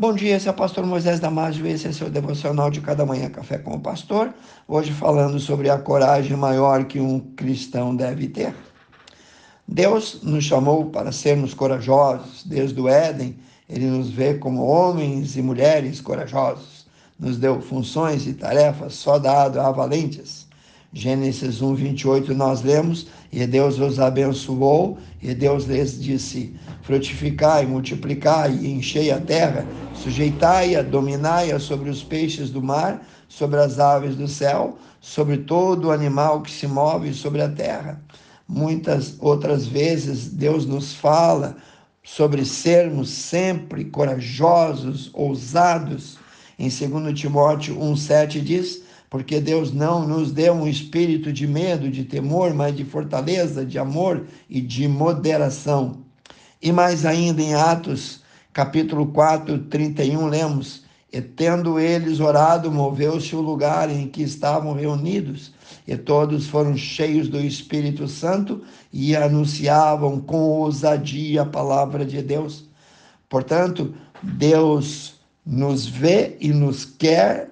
Bom dia, esse é o pastor Moisés Damásio, esse é seu devocional de cada manhã Café com o Pastor. Hoje falando sobre a coragem maior que um cristão deve ter. Deus nos chamou para sermos corajosos. Desde o Éden, Ele nos vê como homens e mulheres corajosos. Nos deu funções e tarefas só dado a valentes. Gênesis 1, 28, nós lemos, e Deus os abençoou, e Deus lhes disse, frutificai, multiplicai, e enchei a terra, sujeitai-a, dominai-a sobre os peixes do mar, sobre as aves do céu, sobre todo o animal que se move sobre a terra. Muitas outras vezes Deus nos fala sobre sermos sempre corajosos, ousados. Em 2 Timóteo 1,7 diz: porque Deus não nos deu um espírito de medo, de temor, mas de fortaleza, de amor e de moderação. E mais ainda em Atos, capítulo 4, 31, lemos: E tendo eles orado, moveu-se o lugar em que estavam reunidos, e todos foram cheios do Espírito Santo e anunciavam com ousadia a palavra de Deus. Portanto, Deus nos vê e nos quer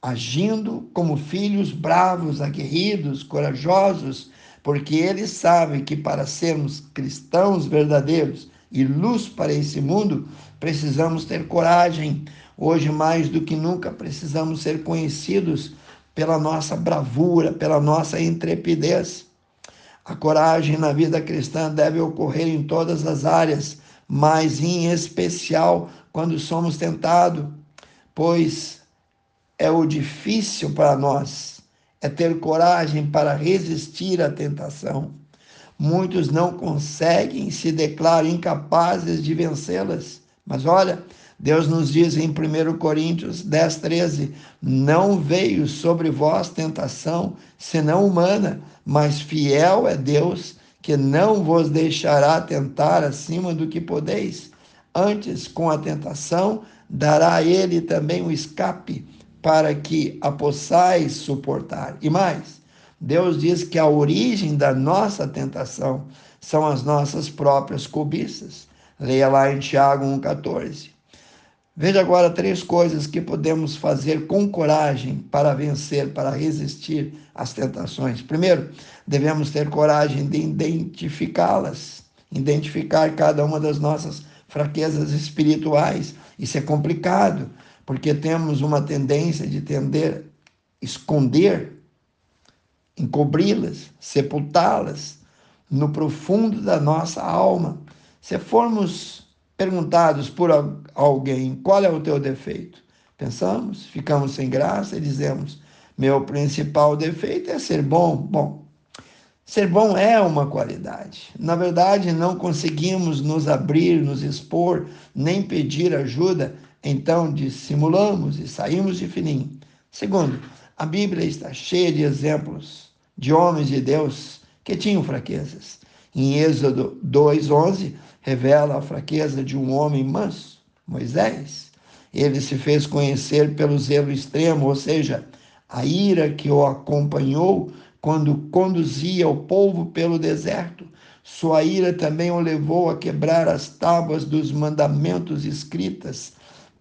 agindo como filhos bravos, aguerridos, corajosos, porque ele sabe que para sermos cristãos verdadeiros e luz para esse mundo, precisamos ter coragem. Hoje, mais do que nunca, precisamos ser conhecidos pela nossa bravura, pela nossa intrepidez. A coragem na vida cristã deve ocorrer em todas as áreas, mas em especial quando somos tentados, pois é o difícil para nós, é ter coragem para resistir à tentação. Muitos não conseguem, se declaram incapazes de vencê-las. Mas olha, Deus nos diz em 1 Coríntios 10, 13: Não veio sobre vós tentação senão humana, mas fiel é Deus, que não vos deixará tentar acima do que podeis. Antes, com a tentação, dará a ele também o escape para que a possais suportar. E mais, Deus diz que a origem da nossa tentação são as nossas próprias cobiças. Leia lá em Tiago 1,14. Veja agora três coisas que podemos fazer com coragem para vencer, para resistir às tentações. Primeiro, devemos ter coragem de identificá-las, identificar cada uma das nossas fraquezas espirituais. Isso é complicado, porque temos uma tendência de tender esconder, encobri-las, sepultá-las no profundo da nossa alma. Se formos perguntados por alguém qual é o teu defeito, pensamos, ficamos sem graça e dizemos: meu principal defeito é ser bom. Bom, ser bom é uma qualidade. Na verdade, não conseguimos nos abrir, nos expor, nem pedir ajuda então dissimulamos e saímos de fininho. Segundo, a Bíblia está cheia de exemplos de homens de Deus que tinham fraquezas. Em Êxodo 2:11 revela a fraqueza de um homem manso, Moisés. Ele se fez conhecer pelo zelo extremo, ou seja, a ira que o acompanhou quando conduzia o povo pelo deserto. Sua ira também o levou a quebrar as tábuas dos mandamentos escritas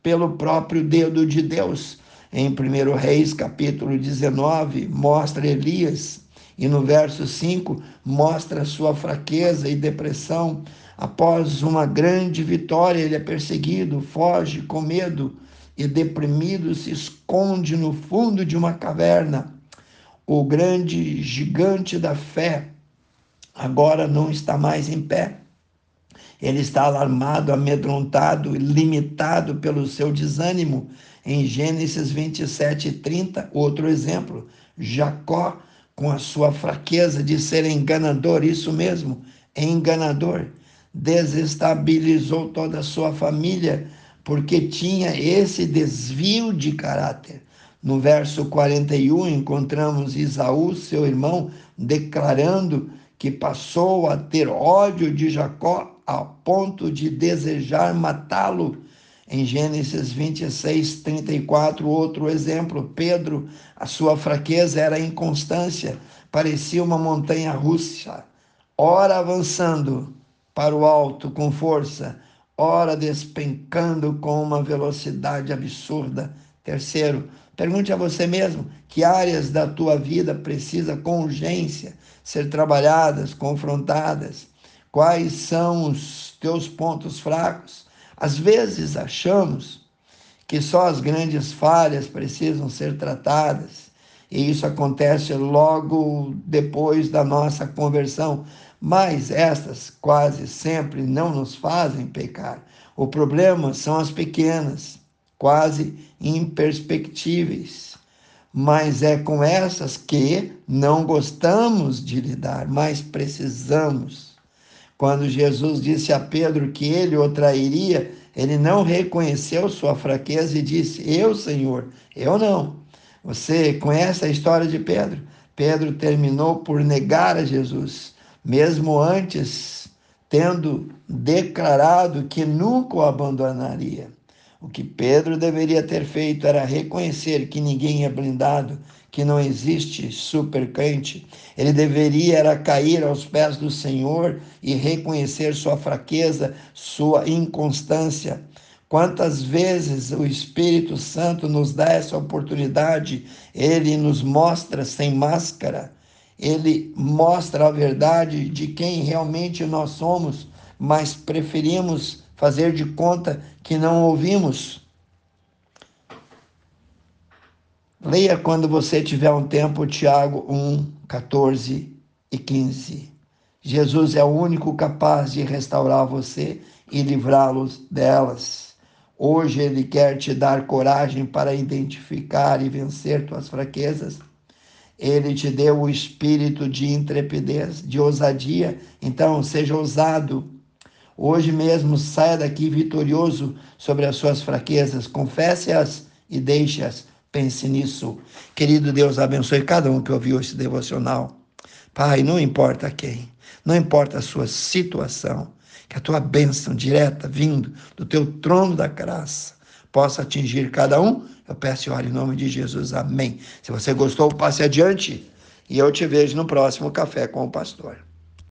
pelo próprio dedo de Deus. Em 1 Reis, capítulo 19, mostra Elias, e no verso 5 mostra sua fraqueza e depressão. Após uma grande vitória, ele é perseguido, foge com medo e deprimido se esconde no fundo de uma caverna. O grande gigante da fé agora não está mais em pé ele está alarmado, amedrontado, limitado pelo seu desânimo. Em Gênesis 27, 30, outro exemplo, Jacó, com a sua fraqueza de ser enganador, isso mesmo, enganador, desestabilizou toda a sua família, porque tinha esse desvio de caráter. No verso 41, encontramos Isaú, seu irmão, declarando que passou a ter ódio de Jacó a ponto de desejar matá-lo. Em Gênesis 26, 34, outro exemplo, Pedro, a sua fraqueza era a inconstância, parecia uma montanha russa, ora avançando para o alto com força, ora despencando com uma velocidade absurda. Terceiro, pergunte a você mesmo que áreas da tua vida precisa com urgência ser trabalhadas, confrontadas. Quais são os teus pontos fracos? Às vezes achamos que só as grandes falhas precisam ser tratadas, e isso acontece logo depois da nossa conversão, mas estas quase sempre não nos fazem pecar. O problema são as pequenas, quase imperspectíveis. Mas é com essas que não gostamos de lidar, mas precisamos. Quando Jesus disse a Pedro que ele o trairia, ele não reconheceu sua fraqueza e disse: Eu, Senhor, eu não. Você conhece a história de Pedro? Pedro terminou por negar a Jesus, mesmo antes tendo declarado que nunca o abandonaria. O que Pedro deveria ter feito era reconhecer que ninguém é blindado, que não existe supercrente. Ele deveria era cair aos pés do Senhor e reconhecer sua fraqueza, sua inconstância. Quantas vezes o Espírito Santo nos dá essa oportunidade, ele nos mostra sem máscara, ele mostra a verdade de quem realmente nós somos, mas preferimos fazer de conta que não ouvimos. Leia quando você tiver um tempo Tiago 1, 14 e 15. Jesus é o único capaz de restaurar você e livrá-los delas. Hoje ele quer te dar coragem para identificar e vencer tuas fraquezas. Ele te deu o espírito de intrepidez, de ousadia. Então, seja ousado Hoje mesmo saia daqui vitorioso sobre as suas fraquezas, confesse-as e deixe-as. Pense nisso. Querido Deus, abençoe cada um que ouviu esse devocional. Pai, não importa quem, não importa a sua situação, que a tua bênção direta vindo do teu trono da graça possa atingir cada um. Eu peço e oro em nome de Jesus. Amém. Se você gostou, passe adiante e eu te vejo no próximo Café com o Pastor.